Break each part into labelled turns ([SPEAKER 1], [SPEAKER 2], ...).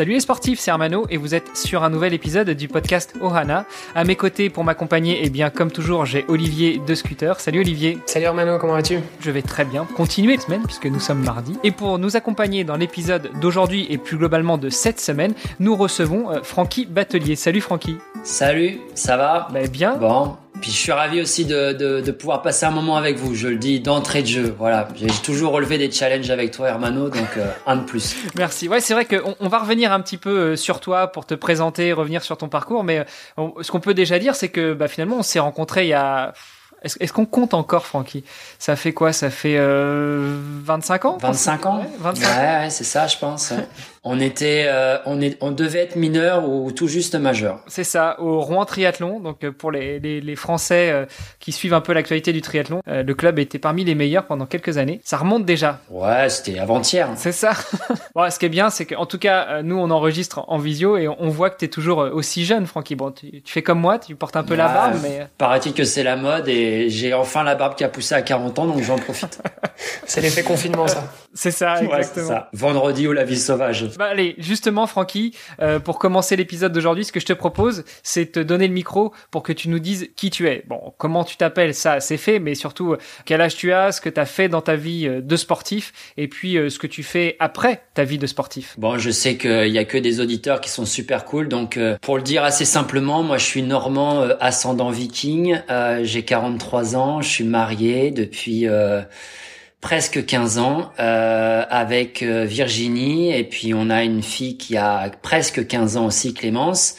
[SPEAKER 1] Salut les sportifs, c'est Armano et vous êtes sur un nouvel épisode du podcast Ohana. À mes côtés pour m'accompagner, eh bien comme toujours, j'ai Olivier de Scooter. Salut Olivier.
[SPEAKER 2] Salut Armano, comment vas-tu?
[SPEAKER 1] Je vais très bien. Continuer la semaine puisque nous sommes mardi. Et pour nous accompagner dans l'épisode d'aujourd'hui et plus globalement de cette semaine, nous recevons euh, Francky Batelier. Salut Francky.
[SPEAKER 3] Salut, ça va?
[SPEAKER 1] Bah, bien.
[SPEAKER 3] Bon, puis je suis ravi aussi de, de, de, pouvoir passer un moment avec vous. Je le dis d'entrée de jeu. Voilà, j'ai toujours relevé des challenges avec toi, Hermano, donc euh, un de plus.
[SPEAKER 1] Merci. Ouais, c'est vrai qu'on on va revenir un petit peu euh, sur toi pour te présenter, revenir sur ton parcours, mais euh, ce qu'on peut déjà dire, c'est que bah, finalement, on s'est rencontrés il y a est-ce est qu'on compte encore, Francky? Ça fait quoi? Ça fait euh, 25 ans?
[SPEAKER 3] 25 ans
[SPEAKER 1] Ouais, 25
[SPEAKER 3] Ouais,
[SPEAKER 1] ans.
[SPEAKER 3] ouais c'est ça, je pense. Ouais. on était, euh, on est, on devait être mineur ou tout juste majeur.
[SPEAKER 1] C'est ça, au Rouen Triathlon. Donc euh, pour les, les, les Français euh, qui suivent un peu l'actualité du triathlon, euh, le club était parmi les meilleurs pendant quelques années. Ça remonte déjà.
[SPEAKER 3] Ouais, c'était avant-hier.
[SPEAKER 1] C'est ça. bon, ce qui est bien, c'est qu'en tout cas, euh, nous, on enregistre en visio et on, voit que tu es toujours euh, aussi jeune, Francky. Bon, tu, tu fais comme moi, tu portes un peu la
[SPEAKER 3] Ouais,
[SPEAKER 1] barbe, mais...
[SPEAKER 3] Paraît-il que c'est la mode et j'ai enfin la barbe qui a poussé à 40 ans, donc j'en profite.
[SPEAKER 2] C'est l'effet confinement, ça.
[SPEAKER 1] C'est ça,
[SPEAKER 3] Ouais, c'est
[SPEAKER 1] exactement.
[SPEAKER 3] ça. Vendredi ou la vie sauvage.
[SPEAKER 1] Bah allez, justement, Francky, euh, pour commencer l'épisode d'aujourd'hui, ce que je te propose, c'est te donner le micro pour que tu nous dises qui tu es. Bon, comment tu t'appelles, ça, c'est fait, mais surtout, euh, quel âge tu as, ce que tu as fait dans ta vie euh, de sportif, et puis euh, ce que tu fais après ta vie de sportif.
[SPEAKER 3] Bon, je sais qu'il y a que des auditeurs qui sont super cool, donc euh, pour le dire assez simplement, moi je suis normand euh, ascendant viking, j'ai 43 ans, je suis marié depuis presque 15 ans euh, avec euh, Virginie, et puis on a une fille qui a presque 15 ans aussi, Clémence.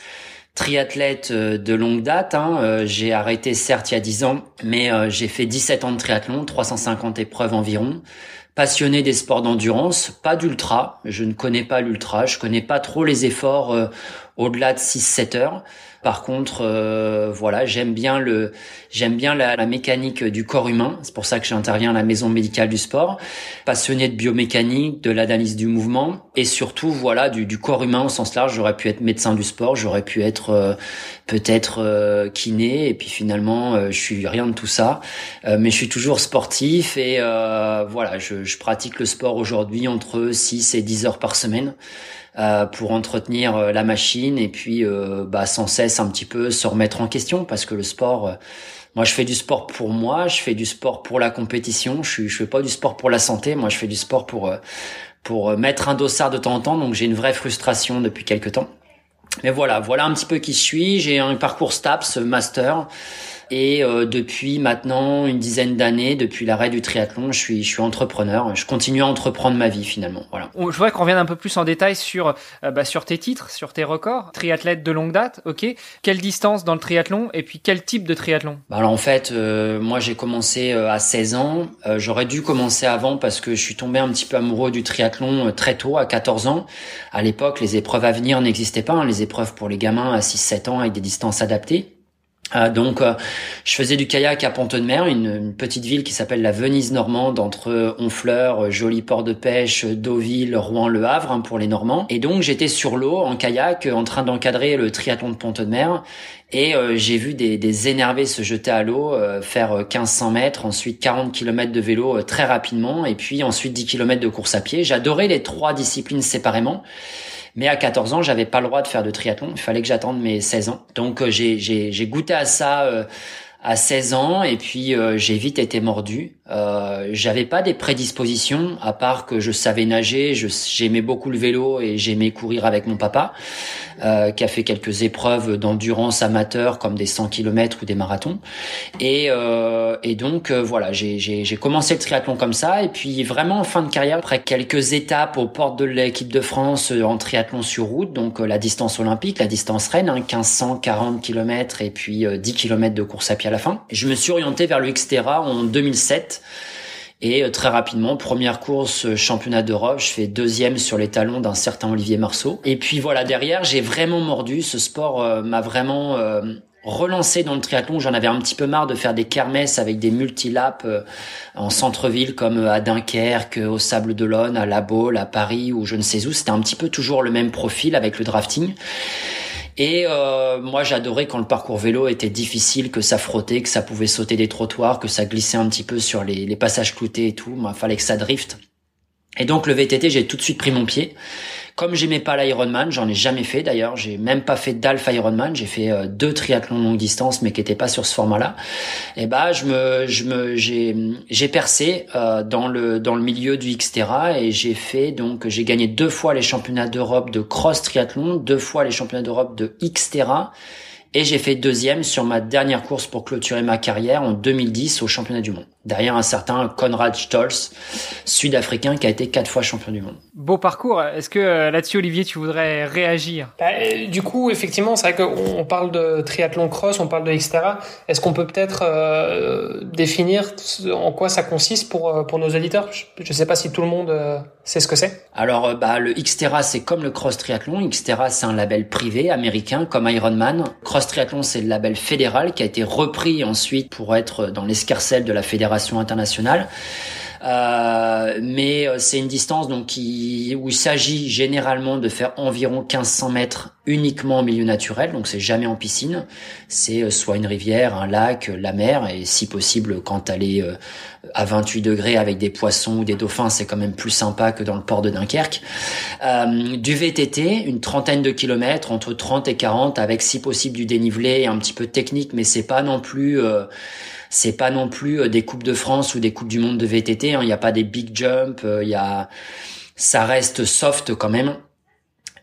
[SPEAKER 3] Triathlète euh, de longue date, hein. Euh, j'ai arrêté certes il y a 10 ans, mais j'ai fait 17 ans de triathlon, 350 épreuves environ passionné des sports d'endurance, pas d'ultra. Je ne connais pas l'ultra, je connais pas trop les efforts euh, au-delà de 6-7 heures. Par contre, euh, voilà, j'aime bien le, j'aime bien la, mécanique du corps humain. C'est pour ça que j'interviens à la maison médicale du sport. Passionné de biomécanique, de l'analyse du mouvement et surtout, voilà, du, du corps humain au sens large. J'aurais pu être médecin du sport, j'aurais pu être euh, peut-être euh, kiné et puis finalement, euh, je suis rien de tout ça. Euh, mais je suis toujours sportif et euh, voilà, je, je pratique le sport aujourd'hui entre 6 et 10 heures par semaine euh, pour entretenir euh, la machine et puis euh, bah, sans cesse un petit peu se remettre en question parce que le sport, moi je fais du sport pour moi, je fais du sport pour la compétition, je, je fais pas du sport pour la santé, moi je fais du sport pour pour mettre un dossard de temps en temps, donc j'ai une vraie frustration depuis quelques temps. Mais voilà, voilà un petit peu qui je suis. J'ai un parcours STAPS, master. Et euh, depuis maintenant une dizaine d'années, depuis l'arrêt du triathlon, je suis, je suis entrepreneur. Je continue à entreprendre ma vie finalement. Voilà.
[SPEAKER 1] Je voudrais qu'on revienne un peu plus en détail sur, euh, bah, sur tes titres, sur tes records. Triathlète de longue date, ok. Quelle distance dans le triathlon et puis quel type de triathlon?
[SPEAKER 3] Bah alors en fait, euh, moi j'ai commencé euh, à 16 ans. Euh, J'aurais dû commencer avant parce que je suis tombé un petit peu amoureux du triathlon très tôt, à 14 ans. À l'époque, les épreuves à venir n'existaient pas. hein, les épreuves pour les gamins à 6-7 ans avec des distances adaptées. Euh, donc, euh, je faisais du kayak à Pont-de-Mer, une, une petite ville qui s'appelle la Venise normande entre Honfleur, euh, joli port de pêche, Deauville, Rouen, Le Havre hein, pour les Normands. Et donc, j'étais sur l'eau en kayak, euh, en train d'encadrer le triathlon de Pont-de-Mer. Et euh, j'ai vu des, des énervés se jeter à l'eau, faire euh, 1500 mètres, ensuite 40 km de vélo très rapidement, et puis ensuite 10 km de course à pied. J'adorais les trois disciplines séparément. Mais à 14 ans, j'avais pas le droit de faire de triathlon. Il fallait que j'attende mes 16 ans. Donc euh, j'ai goûté à ça euh, à 16 ans et puis euh, j'ai vite été mordu. Euh, j'avais pas des prédispositions à part que je savais nager, j'aimais beaucoup le vélo et j'aimais courir avec mon papa euh, qui a fait quelques épreuves d'endurance amateur comme des 100 km ou des marathons. Et, euh, et donc euh, voilà, j'ai commencé le triathlon comme ça et puis vraiment en fin de carrière après quelques étapes aux portes de l'équipe de France euh, en triathlon sur route, donc la distance olympique, la distance reine, hein, 1540 km et puis euh, 10 km de course à pied à la fin. Je me suis orienté vers le en 2007 Et très rapidement, première course championnat d'Europe, je fais deuxième sur les talons d'un certain Olivier Marceau. Et puis voilà, derrière, j'ai vraiment mordu. Ce sport m'a vraiment relancé dans le triathlon. J'en avais un petit peu marre de faire des kermesses avec des multilaps euh, en centre-ville comme euh, à Dunkerque, au Sable d'Olonne, à La Baule, à Paris ou je ne sais où. C'était un petit peu toujours le même profil avec le drafting. Et euh, moi, j'adorais quand le parcours vélo était difficile, que ça frottait, que ça pouvait sauter des trottoirs, que ça glissait un petit peu sur les, les passages cloutés et tout. Moi, fallait que ça drift. Et donc le VTT, j'ai tout de suite pris mon pied. Comme j'aimais pas l'Ironman, j'en ai jamais fait d'ailleurs, j'ai même pas fait d'Alpha Ironman, j'ai fait euh, deux triathlons longue distance mais qui étaient pas sur ce format-là. Et bah je me je me j'ai j'ai percé euh, dans le dans le milieu du Xterra et j'ai fait donc j'ai gagné deux fois les championnats d'Europe de cross triathlon, deux fois les championnats d'Europe de Xterra et j'ai fait deuxième sur ma dernière course pour clôturer ma carrière en 2010 au championnat du monde. Derrière un certain Konrad Stolz, sud-africain qui a été quatre fois champion du monde.
[SPEAKER 1] Beau parcours. Est-ce que euh, là-dessus, Olivier, tu voudrais réagir?
[SPEAKER 2] Bah, euh, Du coup, effectivement, c'est vrai qu'on parle de triathlon cross, on parle de etc. Est-ce qu'on peut peut-être euh, définir en quoi ça consiste pour, pour nos auditeurs? Je ne sais pas si tout le monde sait ce que c'est.
[SPEAKER 3] Alors, bah, le Xterra, c'est comme le cross triathlon. Xterra, c'est un label privé américain comme Ironman. Cross triathlon, c'est le label fédéral qui a été repris ensuite pour être dans l'escarcelle de la fédération internationale. Euh, mais euh, c'est une distance donc où il s'agit généralement de faire environ 1500 mètres uniquement en milieu naturel, donc c'est jamais en piscine. C'est euh, soit une rivière, un lac, la mer, et si possible quand elle est à 28 degrés avec des poissons ou des dauphins, c'est quand même plus sympa que dans le port de Dunkerque. Euh, du VTT, une trentaine de kilomètres, entre 30 et 40, avec si possible du dénivelé, un petit peu technique, mais c'est pas non plus c'est pas non plus euh, des coupes de France ou des coupes du monde de VTT. Hein. Il n'y a pas des big jumps. Euh, il y a, ça reste soft quand même.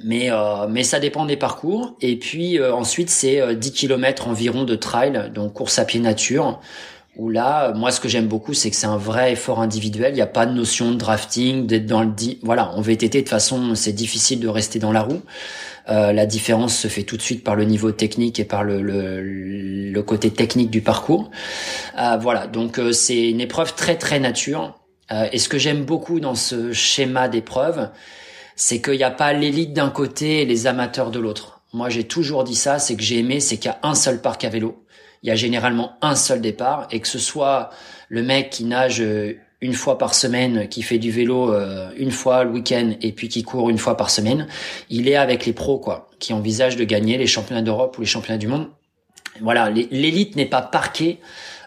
[SPEAKER 3] Mais euh, mais ça dépend des parcours. Et puis ensuite c'est 10 km environ de trail, donc course à pied nature. Où là, moi, ce que j'aime beaucoup, c'est que c'est un vrai effort individuel. Il n'y a pas de notion de drafting, d'être dans le... Voilà, en VTT, de toute façon, c'est difficile de rester dans la roue. Euh, la différence se fait tout de suite par le niveau technique et par le, côté technique du parcours. Euh, voilà, donc euh, c'est une épreuve très très nature. et ce que j'aime beaucoup dans ce schéma d'épreuve, c'est qu'il n'y a pas l'élite d'un côté et les amateurs de l'autre. Moi, j'ai toujours dit ça, c'est que j'ai aimé, c'est qu'il y a un seul parc à vélo. Il y a généralement un seul départ, et que ce soit le mec qui nage une fois par semaine, qui fait du vélo euh, une fois le week-end et puis qui court une fois par semaine, il est avec les pros quoi, qui envisagent de gagner les championnats d'Europe ou les championnats du monde. Voilà, l'élite n'est pas parquée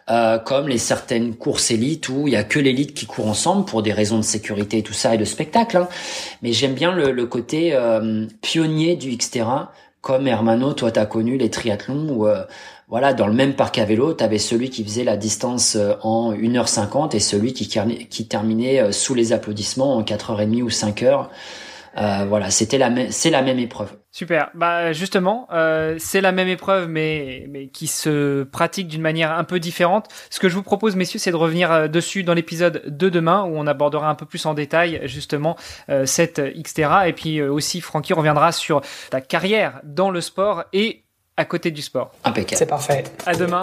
[SPEAKER 3] euh, comme les certaines courses élites où il y a que l'élite qui court ensemble pour des raisons de sécurité et tout ça et de spectacle. Hein. Mais j'aime bien le, côté euh, pionnier du Xterra, comme Hermano, toi t'as connu les triathlons où voilà, dans le même parc à vélo, tu avais celui qui faisait la distance euh, en 1h50 et celui qui, qui terminait euh, sous les applaudissements en 4h30 ou 5h. Euh, voilà, c'était la même, c'est la même épreuve.
[SPEAKER 1] Super. Bah justement, euh, c'est la même épreuve, mais mais qui se pratique d'une manière un peu différente. Ce que je vous propose, messieurs, c'est de revenir dessus dans l'épisode de demain où on abordera un peu plus en détail justement cette Xterra et puis aussi Francky reviendra sur ta carrière dans le sport et à côté du sport.
[SPEAKER 3] Impeccable.
[SPEAKER 2] C'est parfait.
[SPEAKER 1] À demain.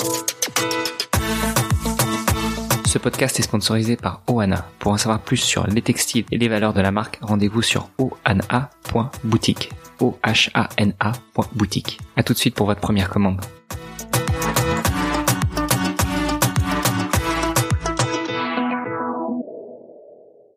[SPEAKER 1] Ce podcast est sponsorisé par Oana. Pour en savoir plus sur les textiles et les valeurs de la marque, rendez-vous sur oana.boutique. O-H-A-N-A.boutique. À tout de suite pour votre première commande.